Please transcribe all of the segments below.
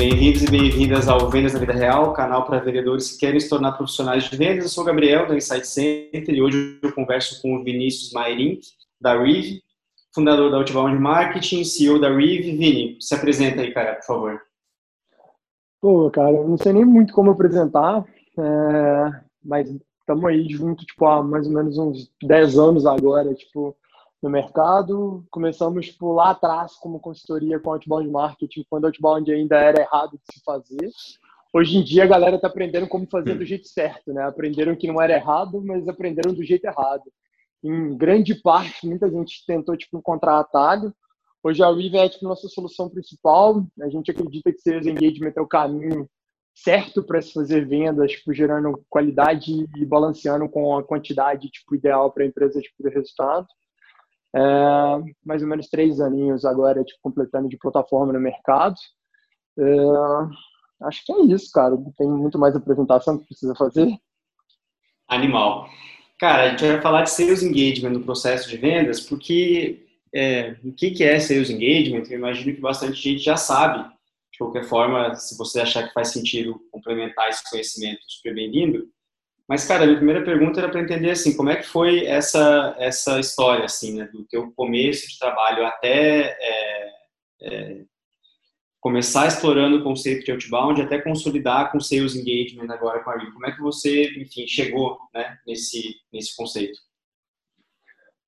Bem-vindos e bem-vindas ao Vendas na Vida Real, canal para vendedores que querem se tornar profissionais de vendas. Eu sou o Gabriel, da Insight Center, e hoje eu converso com o Vinícius Mairink, da Rive, fundador da Outbound Marketing, CEO da Rive. Vini, se apresenta aí, cara, por favor. Pô, cara, eu não sei nem muito como apresentar, é... mas estamos aí junto, tipo, há mais ou menos uns 10 anos agora, tipo, no mercado. Começamos tipo, lá atrás como consultoria com outbound marketing, quando outbound ainda era errado de se fazer. Hoje em dia a galera está aprendendo como fazer do jeito certo, né? Aprenderam que não era errado, mas aprenderam do jeito errado. Em grande parte, muita gente tentou tipo encontrar atalho. Hoje a Weave é tipo, nossa solução principal. A gente acredita que Sales Engagement é o caminho certo para se fazer vendas, tipo, gerando qualidade e balanceando com a quantidade tipo, ideal para a empresa tipo, de resultado. É, mais ou menos três aninhos agora, tipo, completando de plataforma no mercado. É, acho que é isso, cara. Tem muito mais apresentação que precisa fazer. Animal. Cara, a gente vai falar de sales engagement no processo de vendas, porque é, o que, é sales engagement? Eu imagino que bastante gente já sabe. De qualquer forma, se você achar que faz sentido complementar esse conhecimento, super bem-vindo. Mas, cara, a minha primeira pergunta era para entender, assim, como é que foi essa, essa história, assim, né, do teu começo de trabalho até é, é, começar explorando o conceito de outbound, até consolidar com sales engagement agora com a Rio. Como é que você, enfim, chegou, né, nesse, nesse conceito?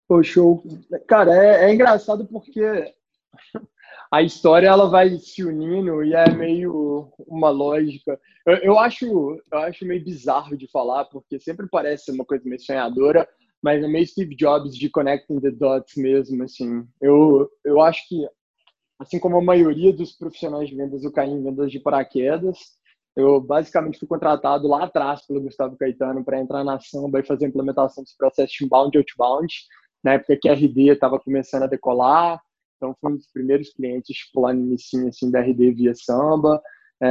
Pô, show. Cara, é, é engraçado porque a história ela vai se unindo e é meio uma lógica. Eu, eu, acho, eu acho meio bizarro de falar, porque sempre parece uma coisa meio sonhadora, mas é meio Steve Jobs de connecting the dots mesmo, assim. Eu, eu acho que, assim como a maioria dos profissionais de vendas, eu caí em vendas de paraquedas. Eu basicamente fui contratado lá atrás pelo Gustavo Caetano para entrar na Samba e fazer a implementação dos processos inbound e outbound, na época que a RD estava começando a decolar, então, foi um dos primeiros clientes início assim, da RD via Samba. É,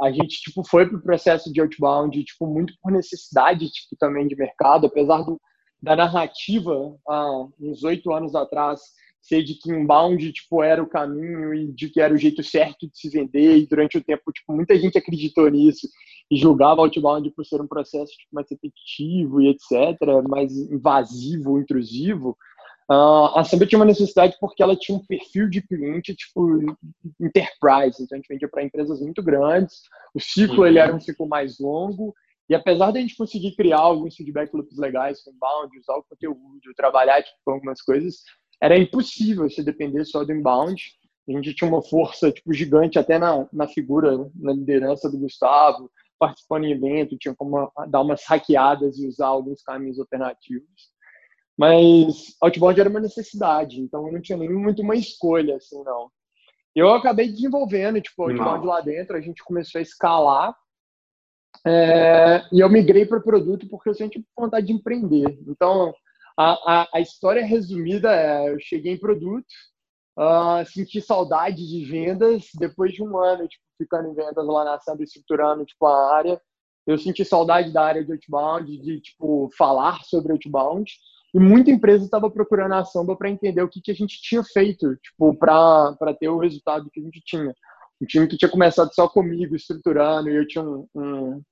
a gente tipo, foi para o processo de outbound tipo, muito por necessidade tipo, também de mercado, apesar do, da narrativa há uns oito anos atrás ser de que inbound tipo, era o caminho e de que era o jeito certo de se vender e durante o tempo tipo, muita gente acreditou nisso e julgava outbound por ser um processo tipo, mais repetitivo e etc, mais invasivo, intrusivo. Uh, a Samba tinha uma necessidade porque ela tinha um perfil de cliente tipo enterprise, então a gente vendia para empresas muito grandes, o ciclo uhum. ele era um ciclo mais longo, e apesar de a gente conseguir criar alguns feedback loops legais com inbound, usar o conteúdo, trabalhar tipo, com algumas coisas, era impossível se depender só do inbound. A gente tinha uma força tipo gigante até na, na figura, na liderança do Gustavo, participando em evento, tinha como dar umas hackeadas e usar alguns caminhos alternativos. Mas outbound era uma necessidade, então eu não tinha nem muito uma escolha, assim, não. Eu acabei desenvolvendo, tipo, outbound lá dentro, a gente começou a escalar, é, e eu migrei para o produto porque eu sempre vontade de empreender. Então, a, a, a, história resumida é: eu cheguei em produto, uh, senti saudade de vendas, depois de um ano tipo, ficando em vendas lá na Samba, estruturando tipo, a área, eu senti saudade da área de outbound, de tipo, falar sobre outbound. E muita empresa estava procurando a Samba para entender o que, que a gente tinha feito, tipo, para ter o resultado que a gente tinha. Um time que tinha começado só comigo, estruturando, e eu tinha um, um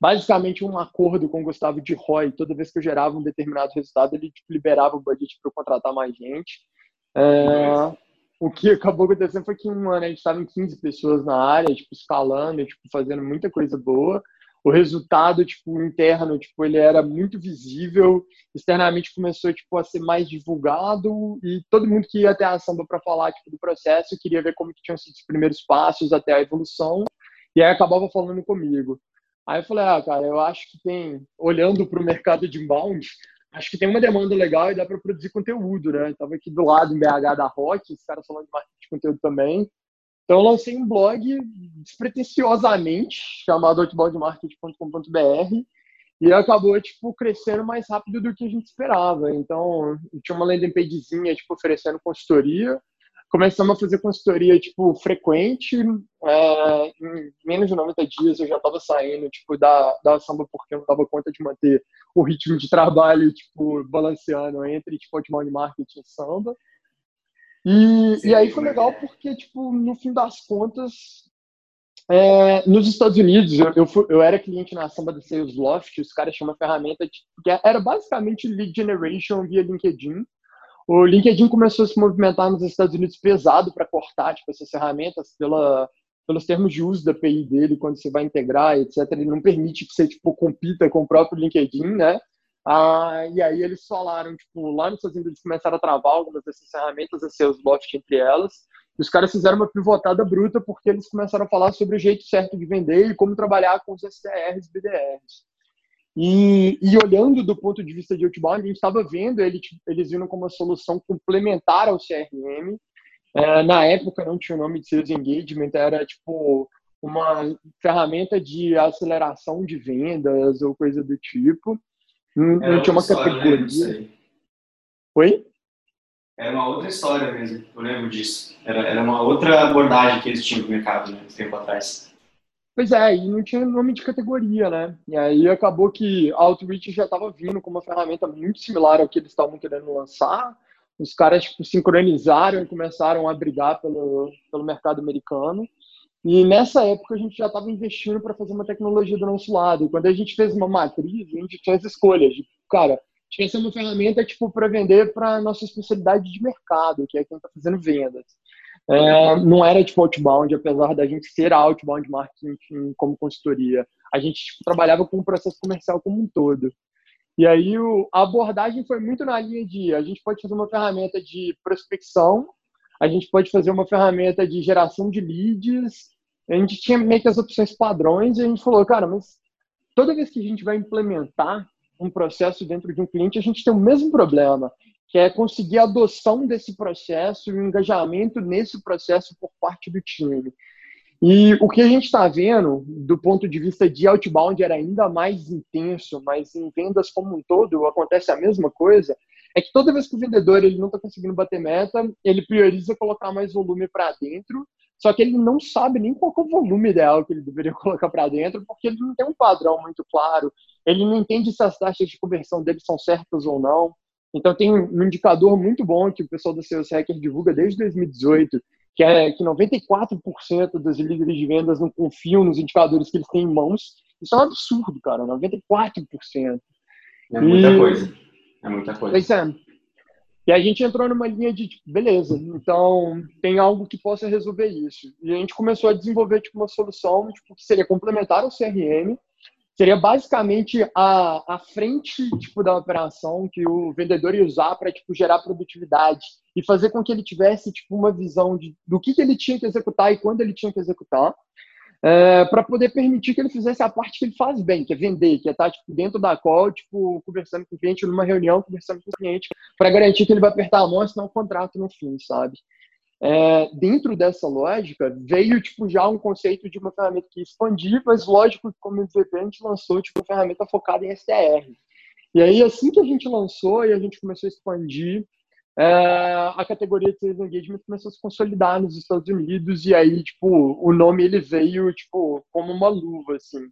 basicamente um acordo com o Gustavo de Roy. Toda vez que eu gerava um determinado resultado, ele tipo, liberava o budget para eu contratar mais gente. É, o que acabou acontecendo foi que um ano a gente estava em 15 pessoas na área, tipo, escalando, tipo, fazendo muita coisa boa o resultado tipo interno tipo ele era muito visível externamente começou tipo a ser mais divulgado e todo mundo que ia até a samba para falar tipo do processo queria ver como que tinham sido os primeiros passos até a evolução e aí acabava falando comigo. Aí eu falei ah cara eu acho que tem olhando para o mercado de inbound acho que tem uma demanda legal e dá para produzir conteúdo né? Eu tava aqui do lado em BH da Rock os caras falando de marketing de conteúdo também então, eu lancei um blog despretensiosamente, chamado outboundmarket.com.br, e acabou, tipo, crescendo mais rápido do que a gente esperava. Então, tinha uma landing pagezinha, tipo, oferecendo consultoria. Começamos a fazer consultoria, tipo, frequente. É, em menos de 90 dias eu já estava saindo, tipo, da, da samba porque eu não dava conta de manter o ritmo de trabalho, tipo, balanceando entre, tipo, outbound marketing e samba. E, Sim, e aí foi legal porque, tipo, no fim das contas, É, nos Estados Unidos, eu, eu, fui, eu, era cliente na samba do Salesloft, os caras chamam uma ferramenta de, que era basicamente lead generation via LinkedIn. O LinkedIn começou a se movimentar nos Estados Unidos pesado para cortar tipo, essas ferramentas pela, pelos termos de uso da API dele, quando você vai integrar, etc. Ele não permite que você tipo, compita com o próprio LinkedIn, né? Ah, e aí eles falaram, tipo, lá nos Estados Unidos eles começaram a travar algumas dessas ferramentas, a Salesloft entre elas, os caras fizeram uma pivotada bruta porque eles começaram a falar sobre o jeito certo de vender e como trabalhar com os SDRs e BDRs. E, e, olhando do ponto de vista de outbound, a gente estava vendo ele, eles vindo como uma solução complementar ao CRM. É, na época não tinha o nome de Sales Engagement, era tipo uma ferramenta de aceleração de vendas ou coisa do tipo. Não, tinha uma né, categoria. Oi? Era uma outra história mesmo, eu lembro disso. Era, era uma outra abordagem que eles tinham no mercado, né, tempo atrás. Pois é, e não tinha nome de categoria, né? E aí acabou que a Outreach já estava vindo com uma ferramenta muito similar ao que eles estavam querendo lançar. Os caras tipo, sincronizaram e começaram a brigar pelo, pelo mercado americano. E nessa época a gente já estava investindo para fazer uma tecnologia do nosso lado. E quando a gente fez uma matriz, a gente as escolhas de, cara, tinha ser uma ferramenta tipo para vender para nossa especialidade de mercado, que é quem está fazendo vendas. É, não era tipo outbound, apesar da gente ser outbound marketing como consultoria. A gente tipo, trabalhava com o processo comercial como um todo. E aí o, a abordagem foi muito na linha de a gente pode fazer uma ferramenta de prospecção, a gente pode fazer uma ferramenta de geração de leads. A gente tinha meio que as opções padrões e a gente falou, cara, mas toda vez que a gente vai implementar um processo dentro de um cliente, a gente tem o mesmo problema, que é conseguir a adoção desse processo e o engajamento nesse processo por parte do time. E o que a gente está vendo, do ponto de vista de outbound, era ainda mais intenso, mas em vendas como um todo acontece a mesma coisa, é que toda vez que o vendedor ele não está conseguindo bater meta, ele prioriza colocar mais volume para dentro, só que ele não sabe nem qual é o volume ideal que ele deveria colocar para dentro, porque ele não tem um padrão muito claro, ele não entende se as taxas de conversão dele são certas ou não. Então tem um indicador muito bom que o pessoal do Sales Hacker divulga desde 2018, que é que 94% dos líderes de vendas não confiam nos indicadores que eles têm em mãos. Isso é um absurdo, cara, 94%. É muita e... coisa. É muita coisa. Pois é. E a gente entrou numa linha de, tipo, beleza, então tem algo que possa resolver isso. E a gente começou a desenvolver tipo, uma solução tipo, que seria complementar ao CRM, seria basicamente a, a frente tipo, da operação que o vendedor ia usar para tipo, gerar produtividade e fazer com que ele tivesse tipo, uma visão de, do que, que ele tinha que executar e quando ele tinha que executar, é, para poder permitir que ele fizesse a parte que ele faz bem, que é vender, que é estar tá, tipo, dentro da call, tipo, conversando com o cliente, numa reunião, conversando com o cliente, para garantir que ele vai apertar a mão assinar um contrato no fim, sabe? É, dentro dessa lógica, veio tipo, já um conceito de uma ferramenta que expandir, mas lógico que como MVP a gente lançou tipo, uma ferramenta focada em SDR. E aí, assim que a gente lançou e a gente começou a expandir, é, a categoria de Sales Engagement começou a se consolidar nos Estados Unidos e aí, tipo, o nome ele veio, tipo, como uma luva, assim.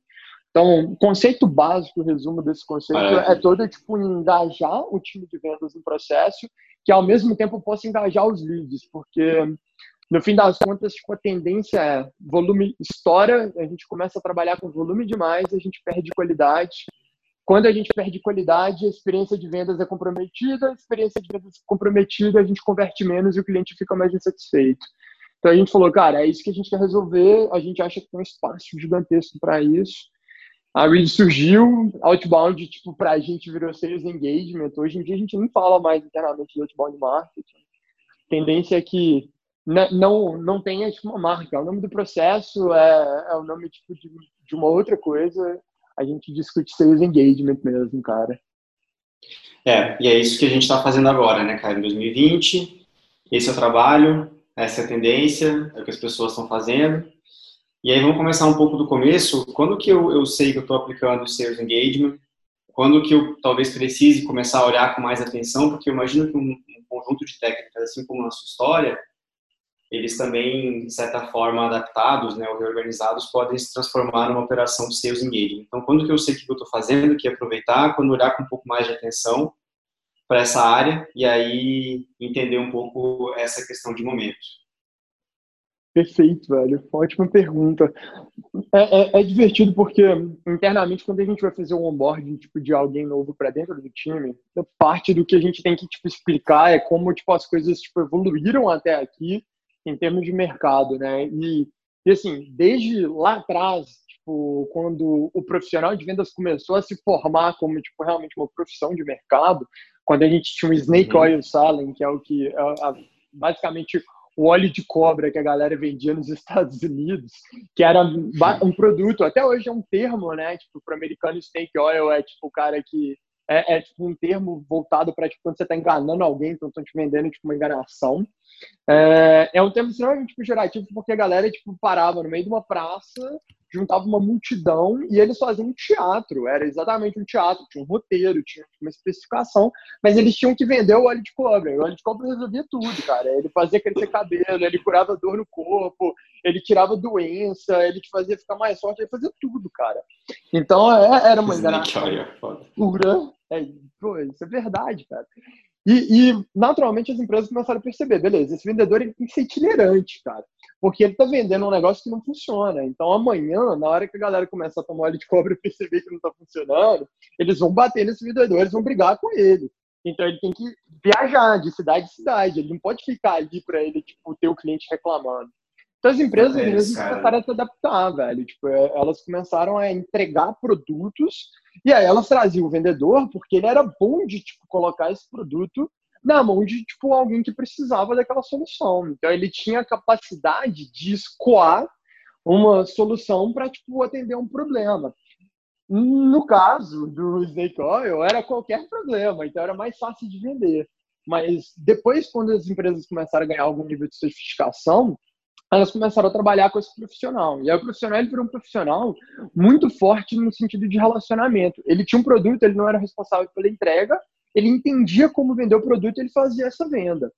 Então, o conceito básico, o resumo desse conceito é, é todo, tipo, engajar o time de vendas no processo que ao mesmo tempo possa engajar os leads, porque no fim das contas, tipo, a tendência é volume estoura, a gente começa a trabalhar com volume demais, a gente perde qualidade. Quando a gente perde qualidade, a experiência de vendas é comprometida, a experiência de vendas comprometida, a gente converte menos e o cliente fica mais insatisfeito. Então a gente falou, cara, é isso que a gente quer resolver, a gente acha que tem um espaço gigantesco para isso. A Reed surgiu, outbound, tipo, pra gente virou sales engagement. Hoje em dia a gente nem fala mais internamente de outbound marketing. A tendência é que não, não tenha tipo, uma marca. O nome do processo é, é o nome tipo, de, de uma outra coisa. A gente discute sales engagement mesmo, cara. É, e é isso que a gente está fazendo agora, né, cara? Em 2020, esse é o trabalho, essa é a tendência, é o que as pessoas estão fazendo. E aí vamos começar um pouco do começo. Quando que eu, eu sei que eu estou aplicando o Sales Engagement? Quando que eu talvez precise começar a olhar com mais atenção? Porque eu imagino que um, um conjunto de técnicas, assim como na sua história, eles também, de certa forma, adaptados, né, ou reorganizados, podem se transformar numa operação de Sales Engagement. Então, quando que eu sei o que eu estou fazendo, que aproveitar, quando olhar com um pouco mais de atenção para essa área e aí entender um pouco essa questão de momento. Perfeito, velho. Ótima pergunta. É, é, é, divertido porque internamente quando a gente vai fazer um onboarding tipo de alguém novo para dentro do time, parte do que a gente tem que tipo explicar é como tipo as coisas tipo evoluíram até aqui em termos de mercado, né? E, e assim, desde lá atrás, tipo, quando o profissional de vendas começou a se formar como tipo realmente uma profissão de mercado, quando a gente tinha o snake uhum. oil selling, que é o que é, basicamente o óleo de cobra que a galera vendia nos Estados Unidos, que era um produto, até hoje é um termo, né? Tipo, para americano, snake oil é tipo o cara que é, é tipo um termo voltado para tipo, quando você está enganando alguém, então estão te vendendo tipo uma enganação. É, é um termo extremamente pejorativo porque a galera tipo parava no meio de uma praça juntava uma multidão e eles faziam um teatro. Era exatamente um teatro, tinha um roteiro, tinha uma especificação, mas eles tinham que vender o óleo de cobra. O óleo de cobra resolvia tudo, cara. Ele fazia crescer cabelo, ele curava dor no corpo, ele tirava doença, ele te fazia ficar mais forte, ele fazia tudo, cara. Então é, era uma enganação pura. É, pô, isso é verdade, cara. E, e, naturalmente as empresas começaram a perceber, beleza, esse vendedor ele tem que ser itinerante, cara porque ele está vendendo um negócio que não funciona. Então, amanhã, na hora que a galera começa a tomar óleo de cobre e perceber que não está funcionando, eles vão bater nesse vendedor, eles vão brigar com ele. Então, ele tem que viajar de cidade em cidade. Ele não pode ficar ali para ele, tipo, ter o cliente reclamando. Então, as empresas é, mesmo começaram a se adaptar, velho. Tipo, é, elas começaram a entregar produtos e aí elas traziam o vendedor porque ele era bom de, tipo, colocar esse produto na mão de tipo alguém que precisava daquela solução. Então ele tinha a capacidade de escoar uma solução para tipo atender um problema. No caso do Snake Oil, era qualquer problema, então era mais fácil de vender. Mas depois, quando as empresas começaram a ganhar algum nível de sofisticação, elas começaram a trabalhar com esse profissional. E aí o profissional ele virou um profissional muito forte no sentido de relacionamento. Ele tinha um produto, ele não era responsável pela entrega, ele entendia como vender o produto e ele fazia essa venda.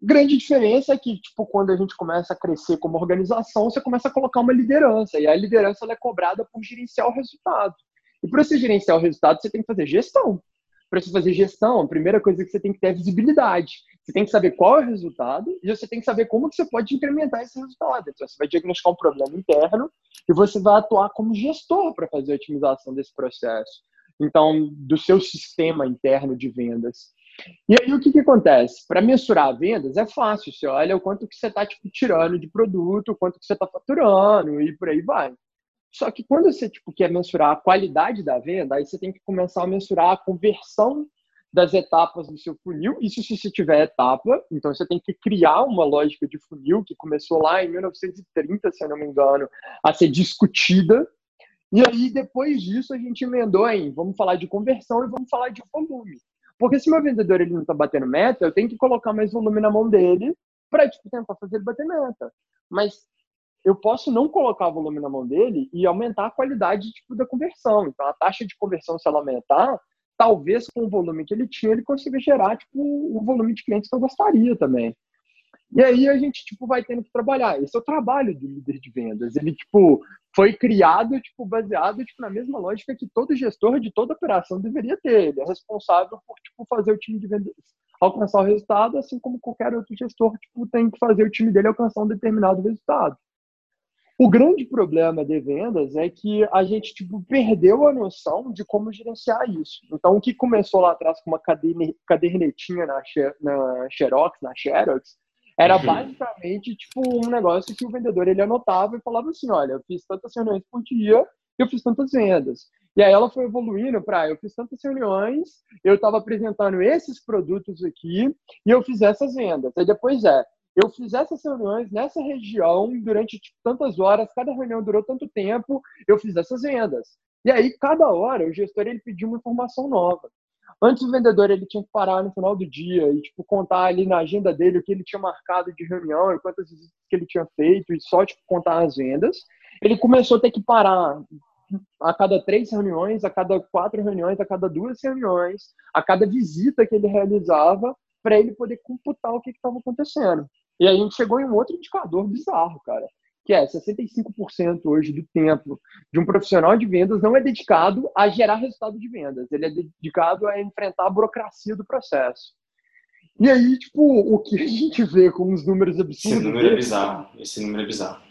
Grande diferença é que, tipo, quando a gente começa a crescer como organização, você começa a colocar uma liderança, e a liderança é cobrada por gerenciar o resultado. E para você gerenciar o resultado, você tem que fazer gestão. Para você fazer gestão, a primeira coisa que você tem que ter é visibilidade. Você tem que saber qual é o resultado e você tem que saber como que você pode incrementar esse resultado. Então, você vai diagnosticar um problema interno e você vai atuar como gestor para fazer a otimização desse processo então do seu sistema interno de vendas. E aí o que, que acontece? Para mensurar vendas é fácil, você olha o quanto que você está tipo, tirando de produto, o quanto que você está faturando e por aí vai. Só que quando você tipo, quer mensurar a qualidade da venda, aí você tem que começar a mensurar a conversão das etapas do seu funil. Isso se você tiver etapa, então você tem que criar uma lógica de funil que começou lá em 1930, se eu não me engano, a ser discutida e aí, depois disso, a gente emendou em vamos falar de conversão e vamos falar de volume. Porque se meu vendedor ele não está batendo meta, eu tenho que colocar mais volume na mão dele para tipo, tentar fazer ele bater meta. Mas eu posso não colocar volume na mão dele e aumentar a qualidade tipo, da conversão. Então, a taxa de conversão, se ela aumentar, talvez com o volume que ele tinha, ele consiga gerar tipo, o volume de clientes que eu gostaria também. E aí a gente tipo vai tendo que trabalhar. Esse é o trabalho do líder de vendas. Ele tipo foi criado tipo baseado tipo na mesma lógica que todo gestor de toda operação deveria ter. Ele é responsável por tipo fazer o time de vendas alcançar o resultado, assim como qualquer outro gestor tipo tem que fazer o time dele alcançar um determinado resultado. O grande problema de vendas é que a gente tipo, perdeu a noção de como gerenciar isso. Então, o que começou lá atrás com uma cadernetinha na, na Xerox, na Xerox, era uhum. basicamente tipo um negócio que o vendedor ele anotava e falava assim, olha, eu fiz tantas reuniões por dia, eu fiz tantas vendas. E aí ela foi evoluindo para eu fiz tantas reuniões, eu estava apresentando esses produtos aqui e eu fiz essas vendas. Aí depois é, eu fiz essas reuniões nessa região durante tipo, tantas horas, cada reunião durou tanto tempo, eu fiz essas vendas. E aí cada hora o gestor ele pediu uma informação nova. Antes o vendedor ele tinha que parar no final do dia e tipo contar ali na agenda dele o que ele tinha marcado de reunião e quantas visitas que ele tinha feito e só tipo contar as vendas. Ele começou a ter que parar a cada três reuniões, a cada quatro reuniões, a cada duas reuniões, a cada visita que ele realizava para ele poder computar o que estava acontecendo. E aí a gente chegou em um outro indicador bizarro, cara que é 65% hoje do tempo de um profissional de vendas não é dedicado a gerar resultado de vendas, ele é dedicado a enfrentar a burocracia do processo. E aí, tipo, o que a gente vê com os números absurdos. Esse número é bizarro. Esse número é bizarro.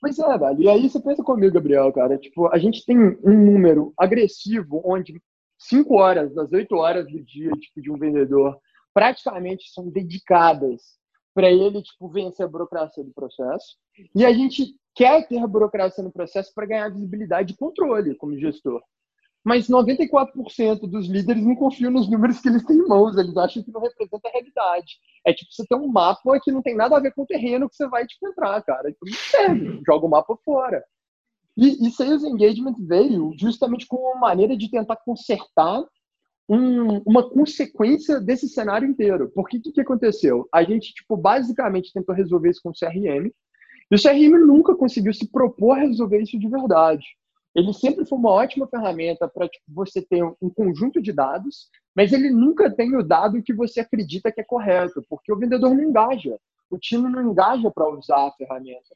Pois é, velho. E aí você pensa comigo, Gabriel, cara. Tipo, a gente tem um número agressivo onde 5 horas das 8 horas do dia tipo, de um vendedor praticamente são dedicadas para ele tipo, vencer a burocracia do processo. E a gente quer ter a burocracia no processo para ganhar visibilidade e controle como gestor. Mas 94% dos líderes não confiam nos números que eles têm em mãos, eles acham que não representa a realidade. É tipo você tem um mapa que não tem nada a ver com o terreno que você vai tipo, entrar, cara. Então não serve, joga o mapa fora. E, e Sales Engagement veio justamente como uma maneira de tentar consertar um, uma consequência desse cenário inteiro. Porque que, que aconteceu? A gente, tipo, basicamente tentou resolver isso com o CRM, e o CRM nunca conseguiu se propor a resolver isso de verdade. Ele sempre foi uma ótima ferramenta para tipo, você ter um conjunto de dados, mas ele nunca tem o dado que você acredita que é correto, porque o vendedor não engaja, o time não engaja para usar a ferramenta.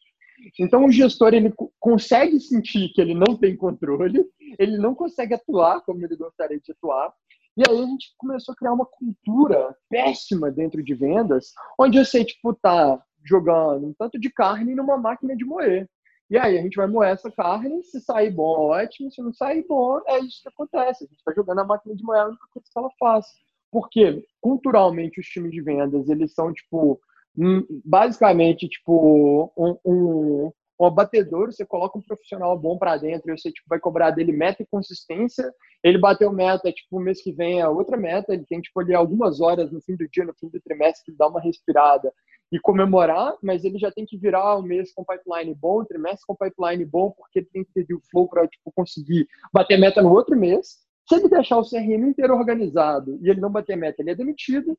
Então o gestor ele consegue sentir que ele não tem controle, ele não consegue atuar como ele gostaria de atuar. E aí a gente começou a criar uma cultura péssima dentro de vendas, onde você tipo tá jogando um tanto de carne numa máquina de moer. E aí a gente vai moer essa carne, se sair bom, ótimo, se não sair bom, é isso que acontece. A gente está jogando a máquina de moer, a única coisa que ela faz. Porque culturalmente os times de vendas, eles são tipo Hum, basicamente, tipo, um, um, um abatedor, você coloca um profissional bom para dentro e você tipo, vai cobrar dele meta e consistência. Ele bateu meta, tipo, mês que vem é outra meta, ele tem tipo, ali algumas horas no fim do dia, no fim do trimestre, dar uma respirada e comemorar, mas ele já tem que virar o mês com pipeline bom, o trimestre com pipeline bom, porque ele tem que ter o flow para tipo, conseguir bater meta no outro mês. Se ele deixar o CRM inteiro organizado e ele não bater meta, ele é demitido.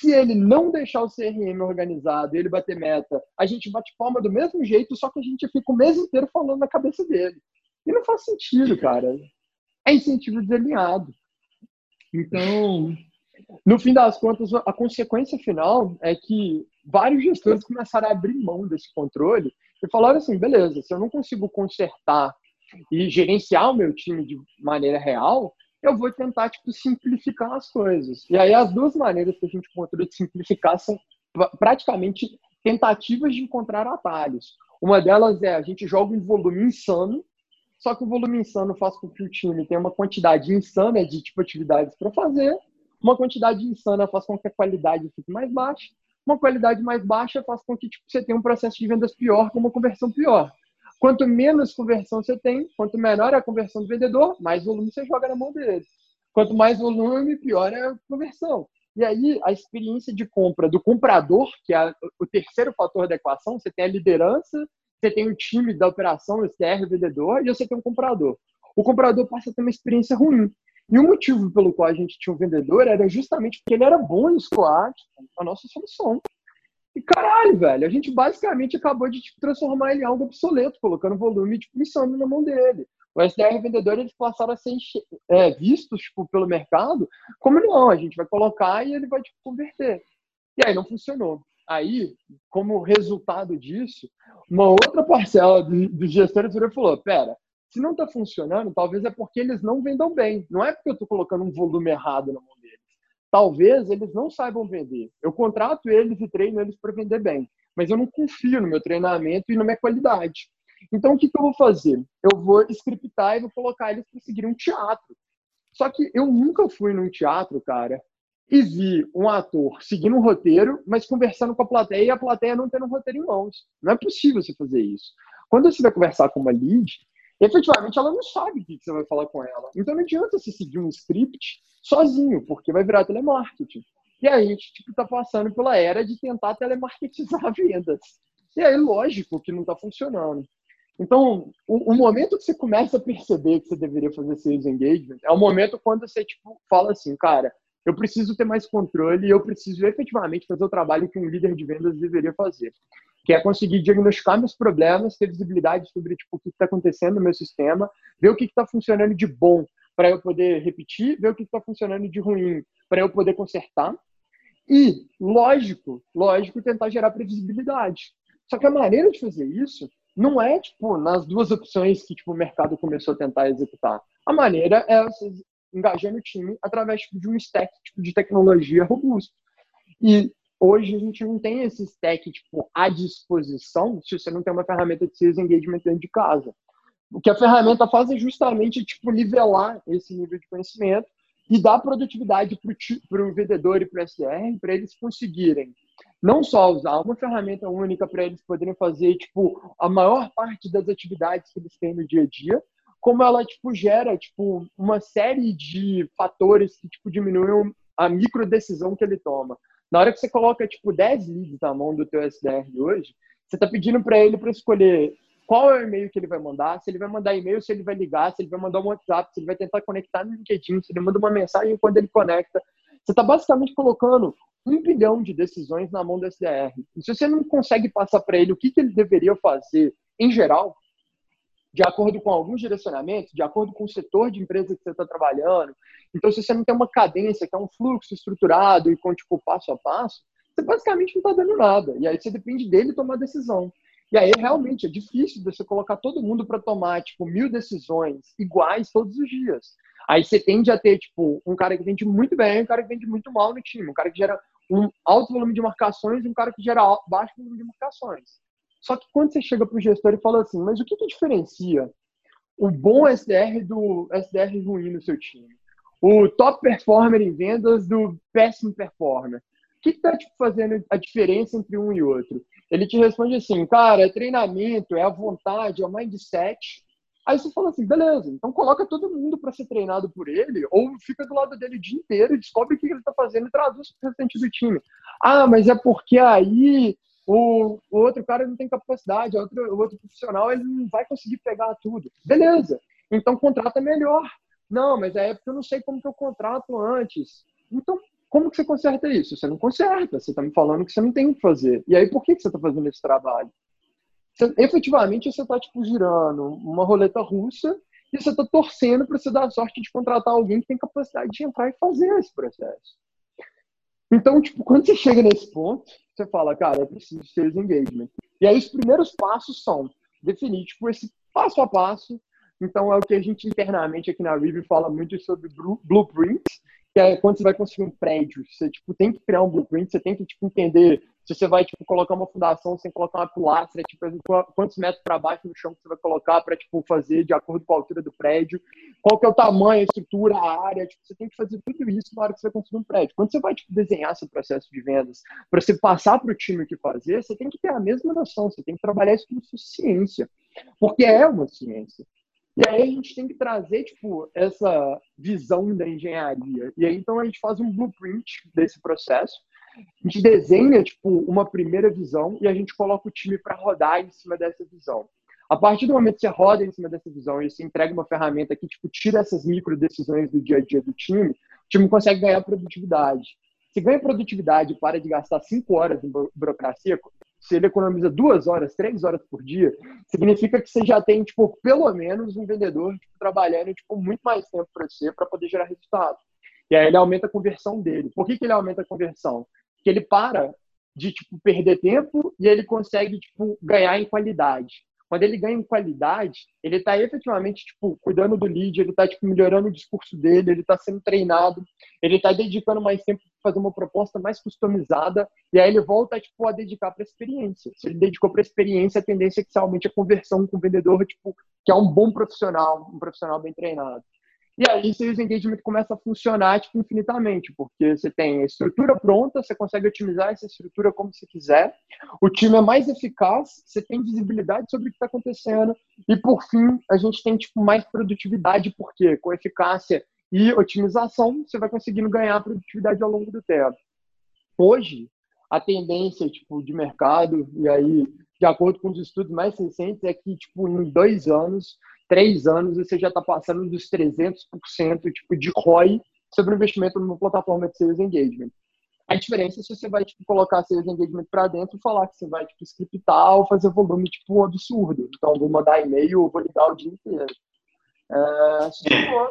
Se ele não deixar o CRM organizado ele bater meta, a gente bate palma do mesmo jeito, só que a gente fica o mês inteiro falando na cabeça dele. E não faz sentido, cara. É incentivo desalinhado. Então, no fim das contas, a consequência final é que vários gestores começaram a abrir mão desse controle e falaram assim: beleza, se eu não consigo consertar e gerenciar o meu time de maneira real, eu vou tentar tipo, simplificar as coisas. E aí as duas maneiras que a gente encontrou de simplificar são praticamente tentativas de encontrar atalhos. Uma delas é a gente joga um volume insano, só que o volume insano faz com que o time tenha uma quantidade insana de tipo atividades para fazer, uma quantidade insana faz com que a qualidade fique mais baixa, uma qualidade mais baixa faz com que tipo, você tenha um processo de vendas pior com uma conversão pior. Quanto menos conversão você tem, quanto menor é a conversão do vendedor, mais volume você joga na mão dele. Quanto mais volume, pior é a conversão. E aí, a experiência de compra do comprador, que é o terceiro fator da equação, você tem a liderança, você tem o time da operação, o STR, o vendedor, e você tem o comprador. O comprador passa a ter uma experiência ruim. E o motivo pelo qual a gente tinha um vendedor era justamente porque ele era bom em escoar a nossa solução. E caralho, velho, a gente basicamente acabou de tipo, transformar ele em algo obsoleto, colocando volume tipo, insano na mão dele. O SDR vendedor eles passaram a ser é, vistos tipo, pelo mercado como não, a gente vai colocar e ele vai tipo, converter. E aí não funcionou. Aí, como resultado disso, uma outra parcela dos do gestores virou falou: pera, se não está funcionando, talvez é porque eles não vendam bem. Não é porque eu estou colocando um volume errado na mão. Talvez eles não saibam vender. Eu contrato eles e treino eles para vender bem, mas eu não confio no meu treinamento e na minha qualidade. Então, o que, que eu vou fazer? Eu vou scriptar e vou colocar eles para seguir um teatro. Só que eu nunca fui num teatro, cara, e vi um ator seguindo um roteiro, mas conversando com a plateia e a plateia não tendo um roteiro em mãos. Não é possível você fazer isso. Quando você vai conversar com uma lead, efetivamente ela não sabe o que você vai falar com ela. Então não adianta você seguir um script sozinho, porque vai virar telemarketing. E a gente está tipo, tá passando pela era de tentar telemarketizar vendas. E aí, lógico que não está funcionando. Então, o, o, momento que você começa a perceber que você deveria fazer sales engagement é o momento quando você tipo, fala assim, cara, eu preciso ter mais controle e eu preciso efetivamente fazer o trabalho que um líder de vendas deveria fazer que é conseguir diagnosticar meus problemas, ter visibilidade sobre tipo, o que está acontecendo no meu sistema, ver o que está funcionando de bom para eu poder repetir, ver o que está funcionando de ruim para eu poder consertar. E, lógico, lógico, tentar gerar previsibilidade. Só que a maneira de fazer isso não é tipo nas duas opções que tipo, o mercado começou a tentar executar. A maneira é engajar no time através tipo, de um stack tipo, de tecnologia robusto. E hoje a gente não tem esse stack tipo, à disposição se você não tem uma ferramenta de sales engagement dentro de casa. O que a ferramenta faz é justamente tipo, nivelar esse nível de conhecimento e dar produtividade para o vendedor e para o SDR, para eles conseguirem não só usar uma ferramenta única para eles poderem fazer tipo a maior parte das atividades que eles têm no dia a dia, como ela tipo gera tipo uma série de fatores que tipo diminuem a micro decisão que ele toma. Na hora que você coloca tipo 10 leads na mão do teu SDR hoje, você está pedindo para ele para escolher qual é o e-mail que ele vai mandar, se ele vai mandar e-mail, se ele vai ligar, se ele vai mandar um WhatsApp, se ele vai tentar conectar no LinkedIn, se ele manda uma mensagem quando ele conecta. Você está basicamente colocando um bilhão de decisões na mão do SDR. E se você não consegue passar para ele o que, que ele deveria fazer em geral, de acordo com alguns direcionamentos, de acordo com o setor de empresa que você está trabalhando. Então, se você não tem uma cadência, que é um fluxo estruturado e com tipo passo a passo, você basicamente não está dando nada. E aí você depende dele tomar decisão. E aí realmente é difícil você colocar todo mundo para tomar tipo mil decisões iguais todos os dias. Aí você tende a ter tipo um cara que vende muito bem, um cara que vende muito mal no time, um cara que gera um alto volume de marcações e um cara que gera baixo volume de marcações. Só que quando você chega para o gestor e fala assim, mas o que, que diferencia o bom SDR do SDR ruim no seu time? O top performer em vendas do péssimo performer? O que está tipo, fazendo a diferença entre um e outro? Ele te responde assim, cara, é treinamento, é a vontade, é o mindset. Aí você fala assim, beleza, então coloca todo mundo para ser treinado por ele, ou fica do lado dele o dia inteiro e descobre o que ele está fazendo e traduz para o restante do time. Ah, mas é porque aí o, o outro cara não tem capacidade, o outro, o outro profissional ele não vai conseguir pegar tudo. Beleza, então contrata melhor. Não, mas é porque eu não sei como que eu contrato antes. Então, como que você conserta isso? Você não conserta, você está me falando que você não tem o que fazer. E aí, por que, que você está fazendo esse trabalho? Você, efetivamente, você está tipo, girando uma roleta russa e você está torcendo para você dar a sorte de contratar alguém que tem capacidade de entrar e fazer esse processo. Então, tipo, quando você chega nesse ponto, você fala, cara, eu preciso de sales engagement. E aí os primeiros passos são definir, tipo, esse passo a passo. Então, é o que a gente internamente aqui na River fala muito sobre blueprint, que é quando você vai construir um prédio. Você, tipo, tem que criar um blueprint, você tem que, tipo, entender se você vai tipo, colocar uma fundação sem colocar uma pilastra, tipo, quantos metros para baixo no chão que você vai colocar para tipo, fazer de acordo com a altura do prédio, qual que é o tamanho, a estrutura, a área, tipo, você tem que fazer tudo isso na hora que você construir um prédio. Quando você vai tipo, desenhar seu processo de vendas, para você passar para o time o que fazer, você tem que ter a mesma noção, você tem que trabalhar isso como ciência, porque é uma ciência. E aí a gente tem que trazer, tipo, essa visão da engenharia. E aí, então, a gente faz um blueprint desse processo, a gente desenha tipo uma primeira visão e a gente coloca o time para rodar em cima dessa visão. A partir do momento que você roda em cima dessa visão e você entrega uma ferramenta que tipo tira essas micro decisões do dia a dia do time, o time consegue ganhar produtividade. Se ganha produtividade e para de gastar cinco horas em burocracia, se ele economiza duas horas, três horas por dia, significa que você já tem, tipo, pelo menos um vendedor tipo, trabalhando tipo, muito mais tempo para você para poder gerar resultado. E aí ele aumenta a conversão dele. Por que, que ele aumenta a conversão? Que ele para de tipo perder tempo e ele consegue tipo ganhar em qualidade. Quando ele ganha em qualidade, ele está efetivamente tipo cuidando do lead, ele está tipo melhorando o discurso dele, ele está sendo treinado, ele está dedicando mais tempo para fazer uma proposta mais customizada e aí ele volta tipo a dedicar para experiência. Se ele dedicou para experiência, a tendência é que se aumente a conversão com o vendedor, tipo que é um bom profissional, um profissional bem treinado. E aí, Sales Engagement começa a funcionar tipo, infinitamente, porque você tem a estrutura pronta, você consegue otimizar essa estrutura como você quiser, o time é mais eficaz, você tem visibilidade sobre o que está acontecendo, e por fim, a gente tem tipo, mais produtividade, porque com eficácia e otimização, você vai conseguindo ganhar produtividade ao longo do tempo. Hoje, a tendência tipo, de mercado, e aí, de acordo com os estudos mais recentes, é que tipo, em dois anos três anos você já está passando dos 300% tipo, de ROI sobre o investimento numa plataforma de Sales Engagement. A diferença é se você vai tipo, colocar Sales Engagement para dentro e falar que você vai tipo, scriptar ou fazer volume tipo, absurdo. Então, vou mandar e-mail, vou ligar o dia inteiro. É,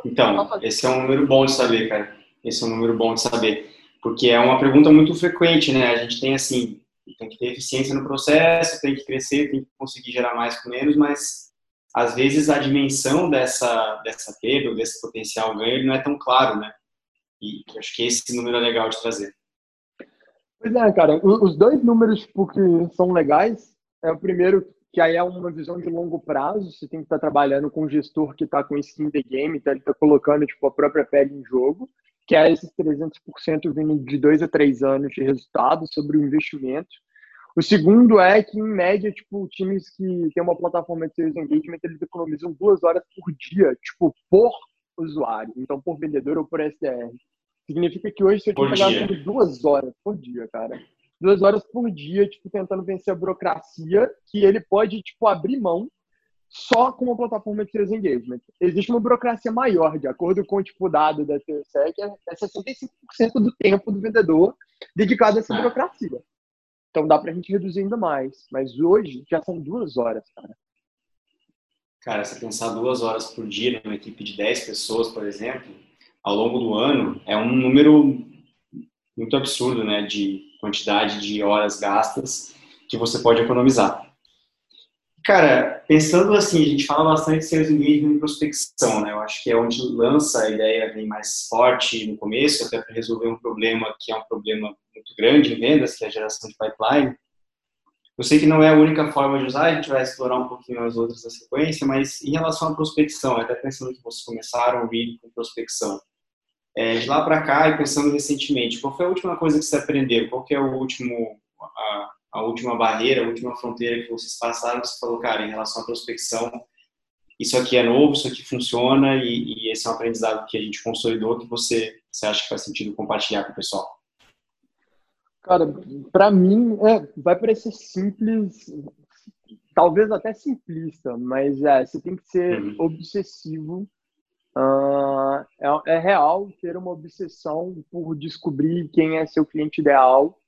então, esse é um número bom de saber, cara. Esse é um número bom de saber. Porque é uma pergunta muito frequente, né? A gente tem assim, tem que ter eficiência no processo, tem que crescer, tem que conseguir gerar mais com menos, mas às vezes a dimensão dessa, dessa perda desse potencial ganho não é tão claro, né? E acho que esse número é legal de trazer. Pois é, cara. Os dois números tipo, que são legais é o primeiro que aí é uma visão de longo prazo. Você tem que estar trabalhando com um gestor que está com skin the game, então ele está colocando tipo a própria pele em jogo, que é esses 300% vindo de dois a três anos de resultado sobre o investimento. O segundo é que, em média, tipo, times que têm uma plataforma de sales engagement, eles economizam duas horas por dia, tipo, por usuário. Então, por vendedor ou por SDR. Significa que hoje você tem que pegar duas horas por dia, cara. Duas horas por dia, tipo, tentando vencer a burocracia, que ele pode, tipo, abrir mão só com uma plataforma de sales engagement. Existe uma burocracia maior, de acordo com tipo, o dado da TSEC, é 65% do tempo do vendedor dedicado a essa é. burocracia. Então dá para a gente reduzir ainda mais. Mas hoje já são duas horas, cara. Cara, se pensar duas horas por dia numa equipe de 10 pessoas, por exemplo, ao longo do ano, é um número muito absurdo, né, de quantidade de horas gastas que você pode economizar. Cara, pensando assim, a gente fala bastante de sales engagement e prospecção, né? Eu acho que é onde lança a ideia bem mais forte no começo, até para resolver um problema que é um problema muito grande em vendas, que é a geração de pipeline. Eu sei que não é a única forma de usar, a gente vai explorar um pouquinho as outras na sequência, mas em relação à prospecção, até pensando que vocês começaram o vídeo com prospecção, é, de lá para cá e pensando recentemente, qual foi a última coisa que você aprendeu? Qual que é o último, a, a última barreira, a última fronteira que vocês passaram? Você falou, cara, em relação à prospecção, isso aqui é novo, isso aqui funciona e, e esse é um aprendizado que a gente consolidou que você, você acha que faz sentido compartilhar com o pessoal? Cara, para mim, é, vai parecer simples, talvez até simplista, mas é, você tem que ser uhum. obsessivo. Uh, é, é, real ter uma obsessão por descobrir quem é seu cliente ideal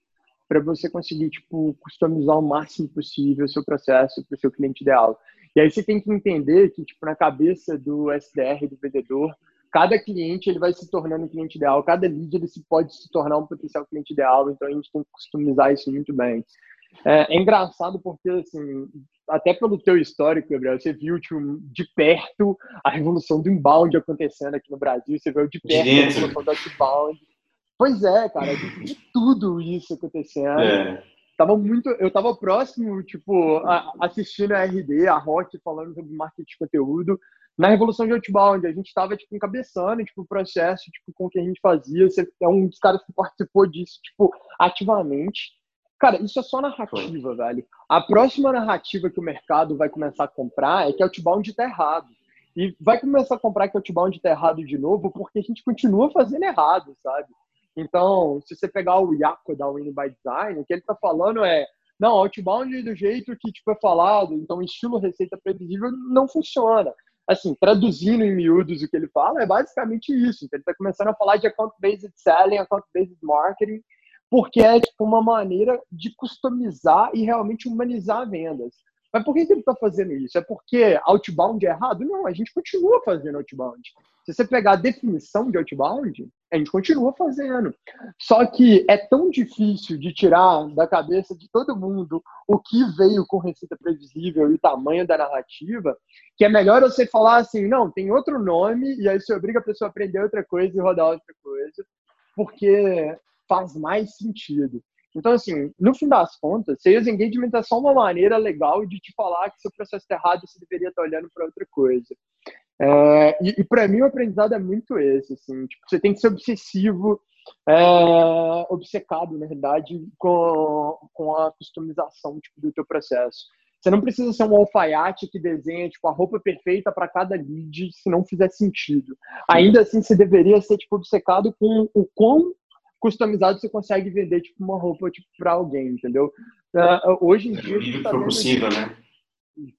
para você conseguir tipo customizar o máximo possível o seu processo para o seu cliente ideal. E aí você tem que entender que tipo na cabeça do SDR do vendedor cada cliente ele vai se tornando um cliente ideal, cada lead ele se pode se tornar um potencial cliente ideal, então a gente tem que customizar isso muito bem. É, é engraçado porque, assim, até pelo teu histórico, Gabriel, você viu tipo, de perto a revolução do inbound acontecendo aqui no Brasil, você viu de perto de a revolução do outbound. Pois é, cara, viu tudo isso acontecendo. É. Tava muito, eu tava próximo, tipo, a, assistindo a RD, a Rock falando sobre marketing de conteúdo na Revolução de Outbound, a gente estava tipo, encabeçando tipo, o processo tipo, com o que a gente fazia. Você é um dos caras que participou disso tipo, ativamente. Cara, isso é só narrativa, Foi. velho. A próxima narrativa que o mercado vai começar a comprar é que Outbound está errado. E vai começar a comprar que Outbound está errado de novo porque a gente continua fazendo errado, sabe? Então, se você pegar o Iaco da Win by Design, o que ele está falando é não, outbound do jeito que tipo, é falado, então estilo receita previsível não funciona assim, traduzindo em miúdos o que ele fala, é basicamente isso. Ele está começando a falar de account-based selling, account-based marketing, porque é tipo uma maneira de customizar e realmente humanizar vendas. Mas por que ele está fazendo isso? É porque outbound é errado? Não, a gente continua fazendo outbound. Se você pegar a definição de outbound, a gente continua fazendo. Só que é tão difícil de tirar da cabeça de todo mundo o que veio com receita previsível e o tamanho da narrativa, que é melhor você falar assim, não, tem outro nome, e aí você obriga a pessoa a aprender outra coisa e rodar outra coisa, porque faz mais sentido. Então, assim, no fim das contas, sales engagement é só uma maneira legal de te falar que seu processo está errado e você deveria estar olhando para outra coisa. É, e, e para mim o aprendizado é muito esse, assim, tipo, você tem que ser obsessivo, é, obcecado, na verdade, com, com a customização tipo, do teu processo. Você não precisa ser um alfaiate que desenha tipo, a roupa perfeita para cada lead se não fizer sentido. Ainda assim, você deveria ser tipo, obcecado com o quão customizado você consegue vender tipo uma roupa tipo para alguém, entendeu? Uh, hoje em dia é tá possível, né?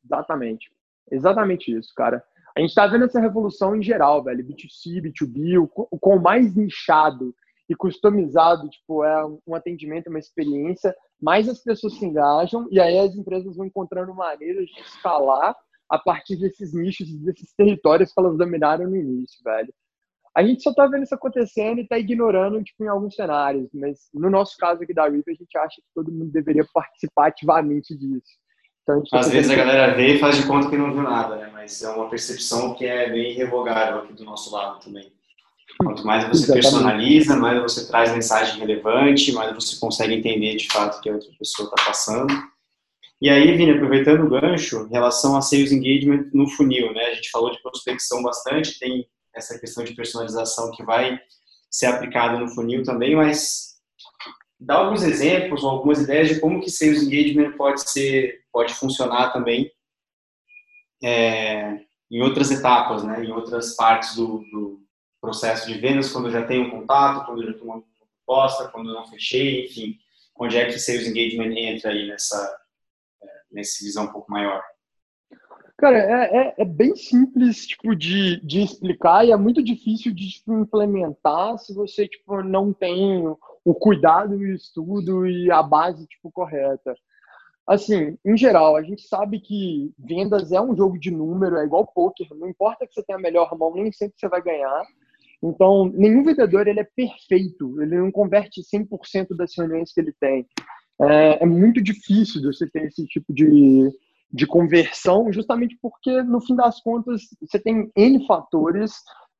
Exatamente. Exatamente isso, cara. A gente está vendo essa revolução em geral, velho. B2C, B2B, o, quão mais nichado e customizado, tipo, é um atendimento, uma experiência, mais as pessoas se engajam e aí as empresas vão encontrando maneiras de escalar a partir desses nichos, desses territórios que elas dominaram no início, velho. A gente só tá vendo isso acontecendo e tá ignorando, tipo, em alguns cenários, mas no nosso caso aqui da RIP, a gente acha que todo mundo deveria participar ativamente disso. Então, tá Às vezes a galera vê e faz de conta que não viu nada, né? Mas é uma percepção que é bem irrevogável aqui do nosso lado também. Quanto mais você Exatamente. personaliza, mais você traz mensagem relevante, mais você consegue entender de fato o que a outra pessoa está passando. E aí, Vini, aproveitando o gancho, em relação a sales engagement no funil, né? A gente falou de prospecção bastante, tem essa questão de personalização que vai ser aplicada no funil também, mas dá alguns exemplos ou algumas ideias de como que sales engagement pode ser, pode funcionar também é, em outras etapas, né? Em outras partes do, do processo de vendas, quando eu já tenho um contato, quando eu já tenho uma proposta, quando eu não fechei, enfim, onde é que sales engagement entra aí nessa, é, nessa visão um pouco maior? Cara, é, é, é, bem simples tipo, de, de explicar e é muito difícil de tipo, implementar se você tipo, não tem o cuidado e o estudo e a base tipo, correta. Assim, em geral, a gente sabe que vendas é um jogo de número, é igual poker, não importa que você tenha a melhor mão, nem sempre você vai ganhar. Então, nenhum vendedor ele é perfeito, ele não converte 100% das reuniões que ele tem. É, é, muito difícil você ter esse tipo de, de conversão, justamente porque, no fim das contas, você tem N fatores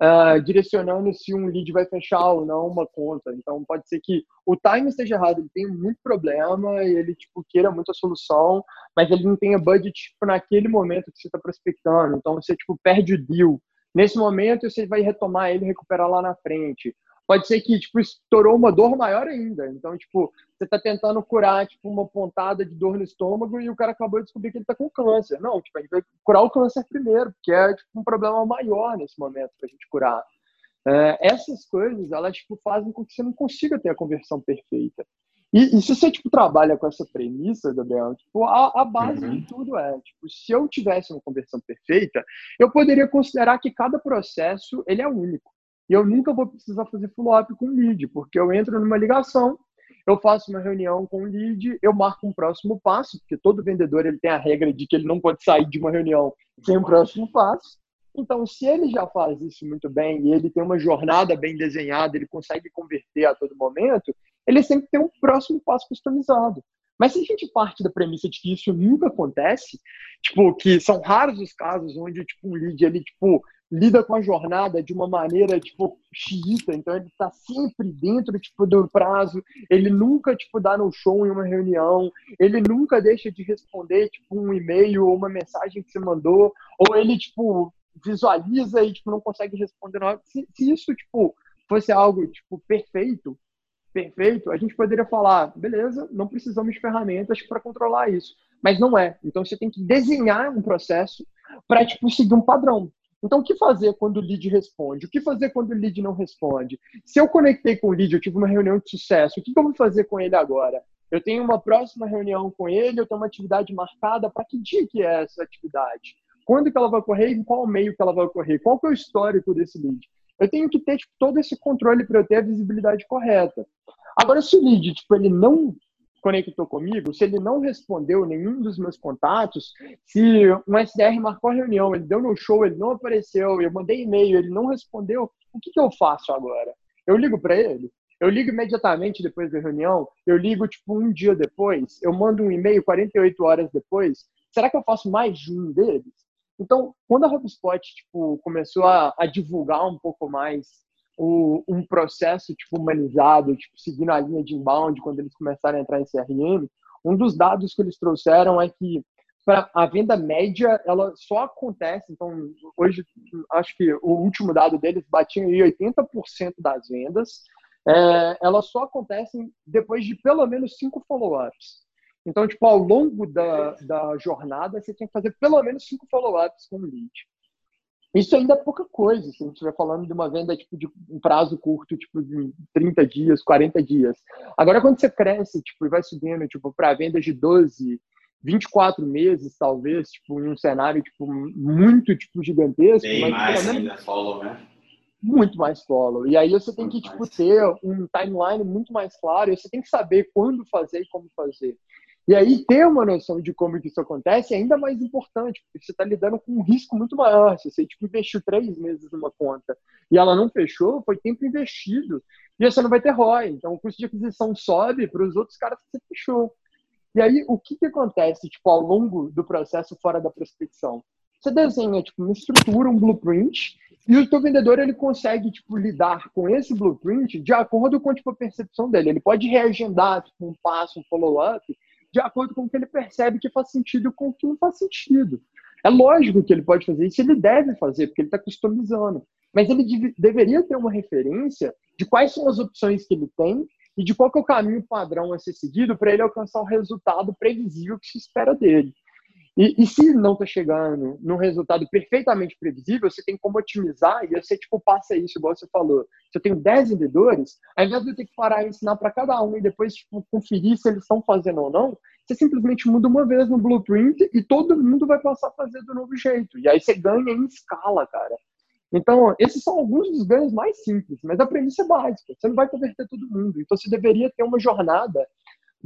uh, direcionando se um lead vai fechar ou não uma conta. Então, pode ser que o time esteja errado, ele tem muito problema ele tipo, queira muita solução, mas ele não tenha budget tipo, naquele momento que você está prospectando. Então, você tipo, perde o deal. Nesse momento, você vai retomar ele e recuperar lá na frente. Pode ser que, tipo, estourou uma dor maior ainda. Então, tipo, você está tentando curar, tipo, uma pontada de dor no estômago e o cara acabou de descobrir que ele está com câncer. Não, tipo, a gente vai curar o câncer primeiro, porque é, tipo, um problema maior nesse momento para a gente curar. É, essas coisas, elas, tipo, fazem com que você não consiga ter a conversão perfeita. E, e, se você tipo, trabalha com essa premissa, Gabriel, tipo, a, a base uhum. de tudo é, tipo, se eu tivesse uma conversão perfeita, eu poderia considerar que cada processo ele é único. E eu nunca vou precisar fazer follow-up com lead, porque eu entro numa ligação, eu faço uma reunião com o lead, eu marco um próximo passo, porque todo vendedor ele tem a regra de que ele não pode sair de uma reunião sem um próximo passo. Então, se ele já faz isso muito bem e ele tem uma jornada bem desenhada, ele consegue converter a todo momento, ele sempre tem um próximo passo customizado. Mas se a gente parte da premissa de que isso nunca acontece, tipo, que são raros os casos onde tipo, um lead ele tipo, lida com a jornada de uma maneira tipo xiita, então ele está sempre dentro tipo do prazo, ele nunca tipo dá no show em uma reunião, ele nunca deixa de responder tipo um e-mail ou uma mensagem que você mandou, ou ele tipo visualiza e tipo, não consegue responder. Se, se isso tipo, fosse algo tipo, perfeito, perfeito, a gente poderia falar, beleza, não precisamos de ferramentas para controlar isso. Mas não é. Então você tem que desenhar um processo para tipo, seguir um padrão. Então, o que fazer quando o lead responde? O que fazer quando o lead não responde? Se eu conectei com o lead, eu tive uma reunião de sucesso, o que eu vou fazer com ele agora? Eu tenho uma próxima reunião com ele, eu tenho uma atividade marcada, para que dia que é essa atividade? quando que ela vai ocorrer e qual meio que ela vai ocorrer, qual que é o histórico desse lead. Eu tenho que ter tipo, todo esse controle para eu ter a visibilidade correta. Agora, se o lead tipo, ele não conectou comigo, se ele não respondeu nenhum dos meus contatos, se um SDR marcou a reunião, ele deu no show, ele não apareceu, eu mandei e-mail, ele não respondeu, o que, que eu faço agora? Eu ligo para ele? Eu ligo imediatamente depois da reunião? Eu ligo tipo um dia depois? Eu mando um e-mail 48 horas depois? Será que eu faço mais de um deles? Então, quando a HubSpot tipo, começou a, a divulgar um pouco mais o, um processo tipo, humanizado, tipo, seguindo a linha de inbound, quando eles começaram a entrar em CRM, um dos dados que eles trouxeram é que a venda média ela só acontece, então hoje acho que o último dado deles batia em 80% das vendas, é, elas só acontecem depois de pelo menos cinco follow-ups. Então, tipo, ao longo da, da jornada, você tem que fazer pelo menos cinco follow-ups com o lead. Isso ainda é pouca coisa, se a gente estiver falando de uma venda tipo, de um prazo curto, tipo de 30 dias, 40 dias. Agora, quando você cresce tipo, e vai subindo tipo, para vendas de 12, 24 meses, talvez, tipo, em um cenário tipo, muito tipo, gigantesco. Bem mas, mais ainda follow, né? Muito mais follow. E aí você tem muito que tipo, ter um timeline muito mais claro, e você tem que saber quando fazer e como fazer. E aí ter uma noção de como isso acontece é ainda mais importante, porque você está lidando com um risco muito maior. Se você tipo, investiu três meses numa conta e ela não fechou, foi tempo investido. E você não vai ter ROI. Então o custo de aquisição sobe para os outros caras que você fechou. E aí o que, que acontece tipo, ao longo do processo fora da prospecção? Você desenha tipo, uma estrutura, um blueprint, E o teu vendedor ele consegue tipo lidar com esse blueprint de acordo com tipo, a percepção dele. Ele pode reagendar tipo, um passo, um follow-up, de acordo com o que ele percebe que faz sentido com o que não faz sentido. É lógico que ele pode fazer isso, ele deve fazer, porque ele está customizando. Mas ele deveria ter uma referência de quais são as opções que ele tem e de qual é o caminho padrão a ser seguido para ele alcançar o resultado previsível que se espera dele. E, e se não está chegando num resultado perfeitamente previsível, você tem como otimizar e você tipo passa isso, igual você falou. Se eu tenho 10 vendedores, ao invés de eu ter que parar e ensinar para cada um e depois tipo, conferir se eles estão fazendo ou não, você simplesmente muda uma vez no blueprint e todo mundo vai passar a fazer do novo jeito. E aí você ganha em escala, cara. Então, esses são alguns dos ganhos mais simples, mas a premissa é básica. Você não vai converter todo mundo. Então, você deveria ter uma jornada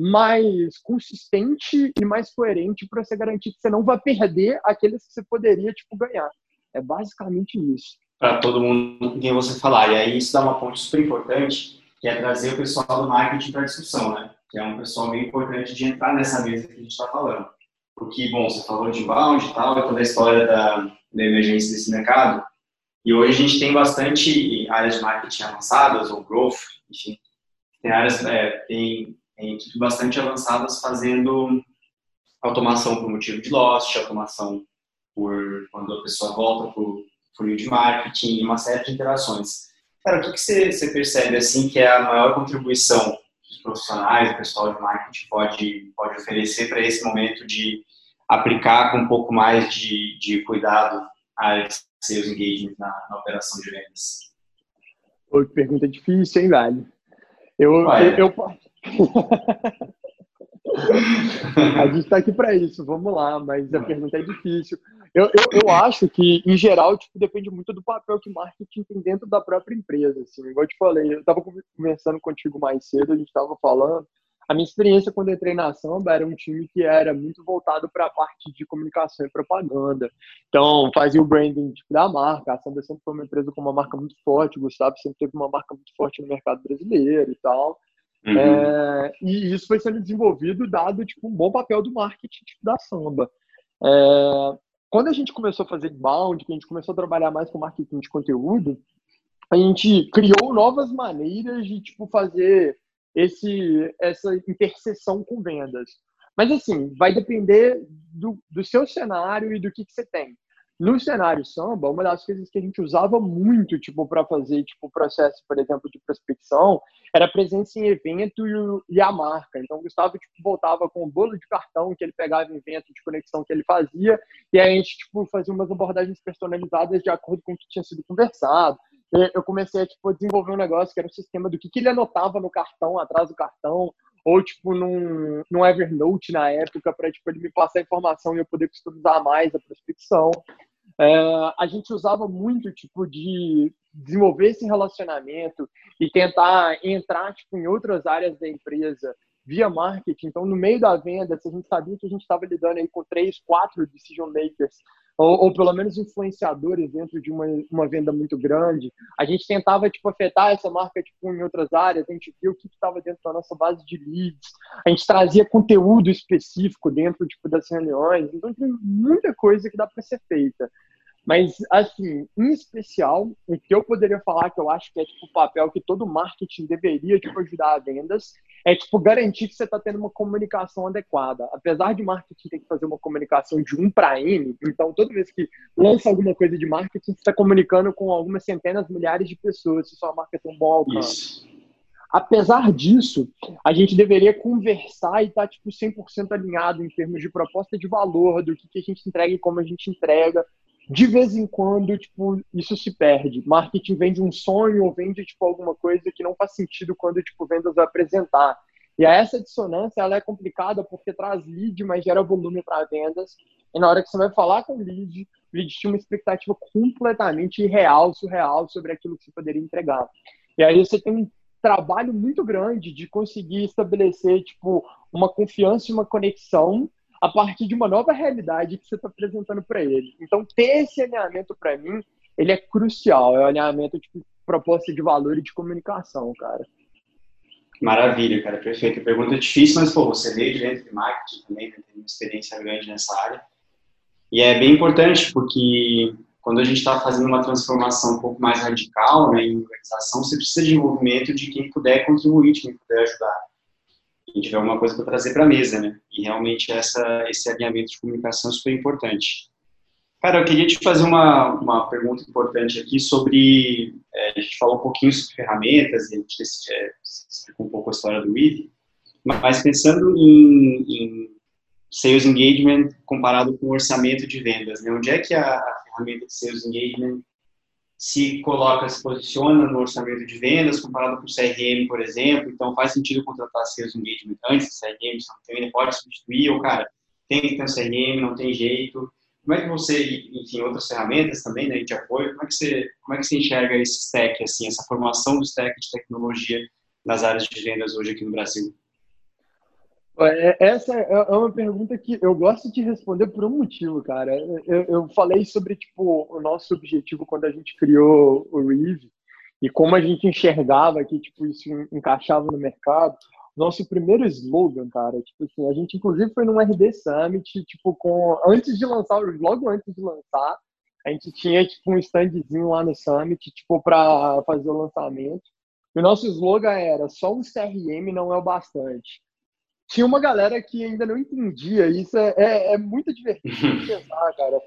mais consistente e mais coerente para você garantir que você não vai perder aqueles que você poderia tipo ganhar. É basicamente isso. Para todo mundo com quem você falar. E aí isso dá uma ponte super importante, que é trazer o pessoal do marketing para a discussão, né? Que é um pessoal bem importante de entrar nessa mesa que a gente está falando. Porque, bom, você falou de bound e tal, toda a história da, da emergência desse mercado. E hoje a gente tem bastante áreas de marketing avançadas, ou growth, enfim. Tem áreas, é, tem em equipes bastante avançadas fazendo automação por motivo de loss, automação por quando a pessoa volta para o funil de marketing, uma série de interações. Cara, o que, que você, você percebe assim que é a maior contribuição que os profissionais, o pessoal de marketing pode, pode oferecer para esse momento de aplicar com um pouco mais de, de cuidado a sales engagement na, na operação de vendas? Oi, pergunta difícil, hein, velho? Eu, eu, eu, a gente está aqui para isso, vamos lá, mas a pergunta é difícil. Eu, eu, eu, acho que, em geral, tipo, depende muito do papel que marketing tem dentro da própria empresa. Assim. Igual eu te falei, eu estava conversando contigo mais cedo, a gente estava falando. A minha experiência quando entrei na Samba era um time que era muito voltado para a parte de comunicação e propaganda. Então, fazia o branding tipo, da marca. A Samba sempre foi uma empresa com uma marca muito forte, o Gustavo sempre teve uma marca muito forte no mercado brasileiro e tal. Uhum. É, e isso foi sendo desenvolvido dado tipo, um bom papel do marketing tipo, da samba. É, quando a gente começou a fazer inbound, que a gente começou a trabalhar mais com marketing de conteúdo, a gente criou novas maneiras de tipo, fazer esse, essa interseção com vendas. Mas assim, vai depender do, do seu cenário e do que, que você tem. No cenário samba, uma das coisas que a gente usava muito, tipo, para fazer, tipo, o processo, por exemplo, de prospecção, era a presença em evento e, a marca. Então, o Gustavo, tipo, voltava com o bolo de cartão que ele pegava em evento de conexão que ele fazia, e aí a gente, tipo, fazia umas abordagens personalizadas de acordo com o que tinha sido conversado. Eu comecei a, tipo, desenvolver um negócio que era um sistema do que, que ele anotava no cartão, atrás do cartão, ou tipo num, num Evernote na época para tipo ele me passar informação e eu poder customizar mais a prospecção. É, a gente usava muito tipo de desenvolver esse relacionamento e tentar entrar tipo em outras áreas da empresa via marketing. Então, no meio da venda, se a gente sabia que a gente estava lidando aí com três, quatro decision makers ou, ou, pelo menos influenciadores dentro de uma, uma venda muito grande. A gente tentava tipo, afetar essa marca tipo, em outras áreas, a gente viu o que estava dentro da nossa base de leads, a gente trazia conteúdo específico dentro tipo, das reuniões, então tem muita coisa que dá para ser feita. Mas, assim, em especial, o que eu poderia falar que eu acho que é tipo o papel que todo marketing deveria tipo, ajudar a vendas é tipo garantir que você está tendo uma comunicação adequada. Apesar de marketing ter que fazer uma comunicação de um para N, então toda vez que lança alguma coisa de marketing, você está comunicando com algumas centenas, milhares de pessoas se sua marca tem um bom alcance. Isso. Apesar disso, a gente deveria conversar e estar tá, tipo 100% alinhado em termos de proposta de valor, do que, que a gente entrega e como a gente entrega, de vez em quando, tipo, isso se perde. Marketing vende um sonho ou vende, tipo, alguma coisa que não faz sentido quando, tipo, vendas apresentar. E essa dissonância, ela é complicada porque traz lead, mas gera volume para vendas. E na hora que você vai falar com o lead, o lead tinha uma expectativa completamente irreal, surreal sobre aquilo que você poderia entregar. E aí você tem um trabalho muito grande de conseguir estabelecer, tipo, uma confiança e uma conexão a partir de uma nova realidade que você está apresentando para ele. Então, ter esse alinhamento para mim, ele é crucial. É o alinhamento de proposta de valor e de comunicação, cara. Maravilha, cara, perfeito. Pergunta difícil, mas pô, você veio de dentro de marketing também, né? tem uma experiência grande nessa área. E é bem importante porque quando a gente está fazendo uma transformação um pouco mais radical né, em organização, você precisa de envolvimento de quem puder contribuir, de quem puder ajudar. Quem tiver alguma coisa para trazer para a mesa, né? E realmente essa, esse alinhamento de comunicação é super importante. Cara, eu queria te fazer uma, uma pergunta importante aqui sobre. É, a gente falou um pouquinho sobre ferramentas, a gente é, explicou um pouco a história do Weave, mas pensando em, em, sales engagement comparado com orçamento de vendas, né? onde é que a, a ferramenta de sales engagement se coloca, se posiciona no orçamento de vendas comparado com o CRM, por exemplo? Então, faz sentido contratar sales engagement antes do CRM, se não tem, pode substituir, ou, cara, tem que ter um CRM, não tem jeito. Como é que você, enfim, outras ferramentas também, né, de apoio, como é que você, como é que você enxerga esse stack, assim, essa formação do stack de tecnologia nas áreas de vendas hoje aqui no Brasil? É, essa é, é uma pergunta que eu gosto de responder por um motivo, cara. Eu, eu falei sobre tipo o nosso objetivo quando a gente criou o Reeve e como a gente enxergava que tipo isso encaixava no mercado nosso primeiro slogan, cara, tipo assim, a gente inclusive foi num RD Summit, tipo, com antes de lançar, logo antes de lançar, a gente tinha tipo um standzinho lá no Summit, tipo, para fazer o lançamento. E o nosso slogan era só um CRM não é o bastante. Tinha uma galera que ainda não entendia, isso é, é, é muito divertido de pensar, cara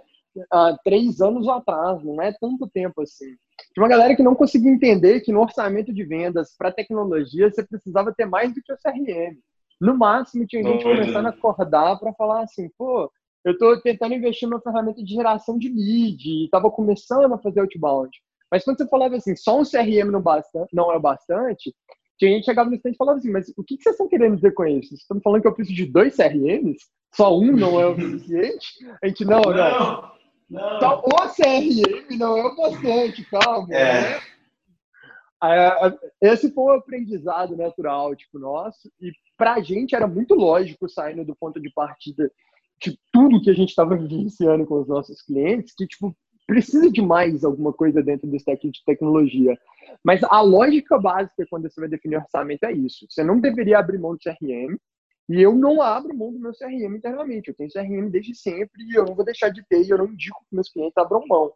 há três anos atrás, não é tanto tempo assim. Tinha uma galera que não conseguia entender que no orçamento de vendas para tecnologia você precisava ter mais do que o CRM. No máximo, tinha gente começando a acordar para falar assim, pô, eu estou tentando investir numa ferramenta de geração de lead, estava começando a fazer outbound. Mas quando você falava assim, só um CRM não, basta, não é bastante, tinha gente que chegava no instante e falava assim, mas o que, vocês estão querendo dizer com isso? Vocês estão falando que eu preciso de dois CRMs? Só um não é o suficiente? A gente, não, não. não. Não. Então, o CRM não é o bastante, calma. É. Né? Esse foi um aprendizado natural, tipo, nosso, e pra gente era muito lógico, saindo do ponto de partida de tudo que a gente estava vivenciando com os nossos clientes, que, tipo, precisa de mais alguma coisa dentro do stack de tecnologia. Mas a lógica básica quando você vai definir orçamento é isso. Você não deveria abrir mão do CRM, e eu não abro mão do meu CRM internamente. Eu tenho CRM desde sempre e eu não vou deixar de ter e eu não indico que meus clientes abram mão.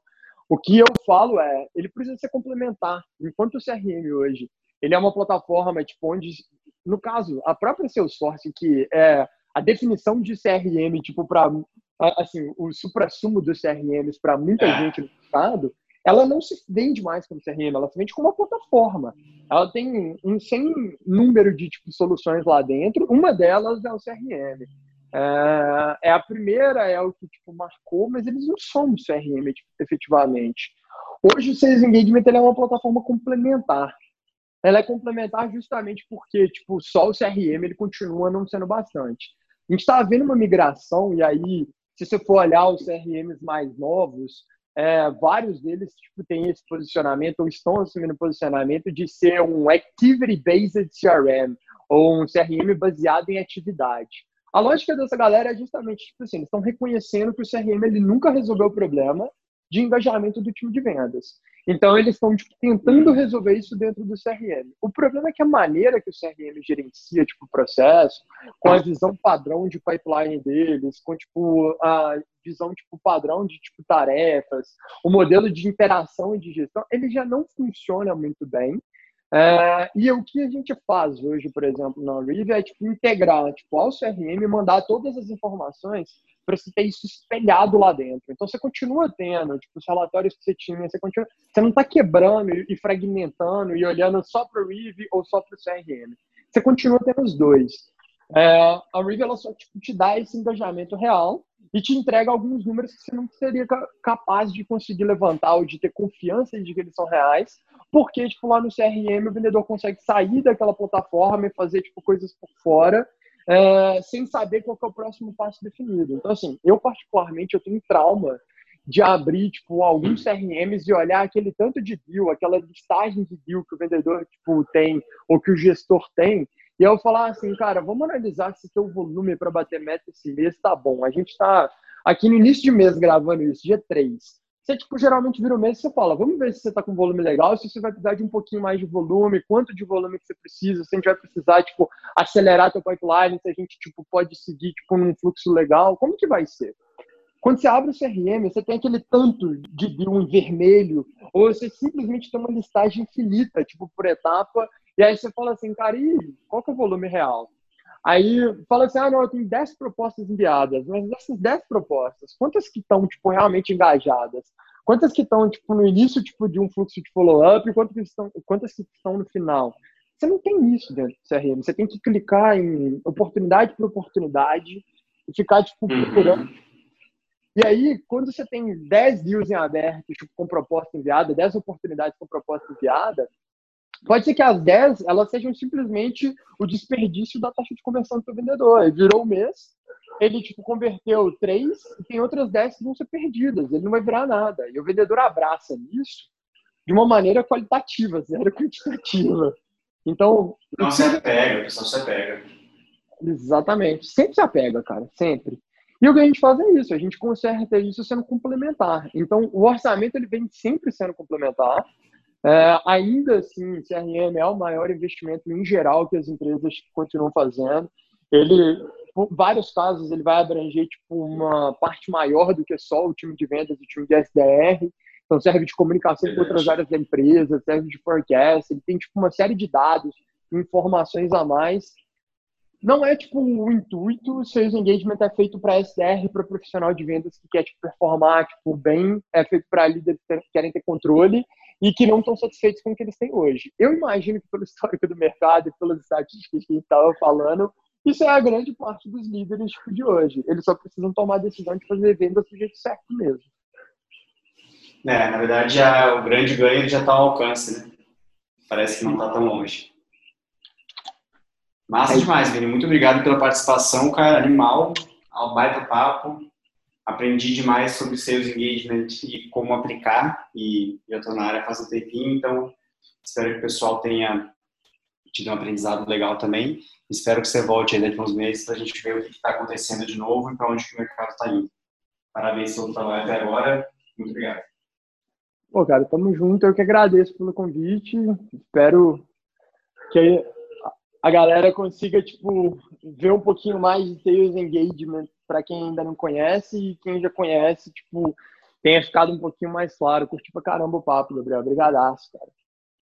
O que eu falo é, ele precisa ser complementar. Enquanto o CRM hoje, ele é uma plataforma tipo onde, no caso, a própria Salesforce, que é a definição de CRM, tipo para assim, o supra-sumo dos CRMs para muita é. gente no mercado, ela não se vende mais como CRM, ela se vende como uma plataforma. Ela tem um sem número de tipo, soluções lá dentro, uma delas é o CRM. É, é, a primeira, é o que tipo, marcou, mas eles não são CRM tipo, efetivamente. Hoje o Sales Engagement é uma plataforma complementar. Ela é complementar justamente porque tipo, só o CRM ele continua não sendo bastante. A gente está vendo uma migração, e aí, se você for olhar os CRMs mais novos, é, vários deles tipo, têm esse posicionamento ou estão assumindo o posicionamento de ser um Activity-Based CRM ou um CRM baseado em atividade. A lógica dessa galera é justamente tipo assim, eles estão reconhecendo que o CRM ele nunca resolveu o problema de engajamento do time de vendas. Então, eles estão tipo, tentando resolver isso dentro do CRM. O problema é que a maneira que o CRM gerencia tipo, o processo, com a visão padrão de pipeline deles, com tipo, a visão tipo, padrão de tipo, tarefas, o modelo de interação e de gestão, ele já não funciona muito bem. É, e o que a gente faz hoje, por exemplo, na Rive é tipo, integrar tipo, ao CRM e mandar todas as informações para você ter isso espelhado lá dentro. Então você continua tendo tipo, os relatórios que você tinha, você, continua, você não está quebrando e fragmentando e olhando só para o Rive ou só para o CRM. Você continua tendo os dois. É, a Rive ela só tipo, te dá esse engajamento real e te entrega alguns números que você não seria capaz de conseguir levantar ou de ter confiança de que eles são reais, porque tipo, lá no CRM o vendedor consegue sair daquela plataforma e fazer tipo, coisas por fora é, sem saber qual é o próximo passo definido. Então, assim, eu particularmente eu tenho trauma de abrir tipo alguns CRMs e olhar aquele tanto de deal, aquela listagem de deal que o vendedor tipo tem ou que o gestor tem e eu falar assim, cara, vamos analisar se teu volume para bater meta esse mês tá bom. A gente está aqui no início de mês gravando isso, dia 3. Você, tipo, geralmente vira o mês e você fala, vamos ver se você está com volume legal, se você vai precisar de um pouquinho mais de volume, quanto de volume que você precisa, se a gente vai precisar, tipo, acelerar teu pipeline, se a gente, tipo, pode seguir, tipo, num fluxo legal, como que vai ser? Quando você abre o CRM, você tem aquele tanto de bill em vermelho, ou você simplesmente tem uma listagem infinita, tipo, por etapa, e aí você fala assim, cara, e qual que é o volume real? Aí fala assim, ah, não, eu tenho 10 propostas enviadas, mas dessas 10 propostas, quantas que estão, tipo, realmente engajadas? Quantas que estão, tipo, no início, tipo, de um fluxo de follow-up e quantas que, estão, quantas que estão no final? Você não tem isso dentro do CRM. Você tem que clicar em oportunidade por oportunidade e ficar, tipo, uhum. procurando. E aí, quando você tem 10 deals em aberto, tipo, com proposta enviada, 10 oportunidades com proposta enviada, pode ser que as 10 elas sejam simplesmente o desperdício da taxa de conversão do seu vendedor. Ele virou o mês, ele tipo, converteu 3 e tem outras 10 que vão ser perdidas. Ele não vai virar nada. E o vendedor abraça isso de uma maneira qualitativa, zero quantitativa. Então. Não se apega, pessoal se apega. Exatamente. Sempre se apega, cara. Sempre. E o que a gente faz é isso, a gente conserta isso sendo complementar. Então, o orçamento ele vem sempre sendo complementar. É, ainda assim, CRM é o maior investimento em geral que as empresas continuam fazendo. Ele, por vários casos, ele vai abranger tipo, uma parte maior do que só o time de vendas e o time de SDR. Então, serve de comunicação com outras áreas da empresa, serve de forecast, ele tem tipo, uma série de dados, informações a mais. Não é tipo o intuito, Sales Engagement é feito para SDR, para profissional de vendas que quer tipo, performar tipo, bem, é feito para líderes que querem ter controle e que não estão satisfeitos com o que eles têm hoje. Eu imagino que pelo histórico do mercado e pelas estatísticas que a gente estava falando, isso é a grande parte dos líderes tipo, de hoje. Eles só precisam tomar a decisão de fazer vendas do jeito certo mesmo. É, na verdade, já, o grande ganho já está ao alcance, né? Parece que não está tão longe. Massa é demais, Vini. Muito obrigado pela participação, cara. Animal, ao baita papo. Aprendi demais sobre sales engagement e como aplicar. E eu estou na área faz um tempinho, então espero que o pessoal tenha tido um aprendizado legal também. Espero que você volte aí daqui a uns meses para a gente ver o que está acontecendo de novo e para onde o mercado está indo. Parabéns pelo trabalho até agora. Muito obrigado. Pô, cara, tamo junto. Eu que agradeço pelo convite. Espero que a galera consiga, tipo, ver um pouquinho mais de sales engagement para quem ainda não conhece e quem já conhece, tipo, tenha ficado um pouquinho mais claro. Curti pra caramba o papo, Gabriel. Obrigadaço, cara.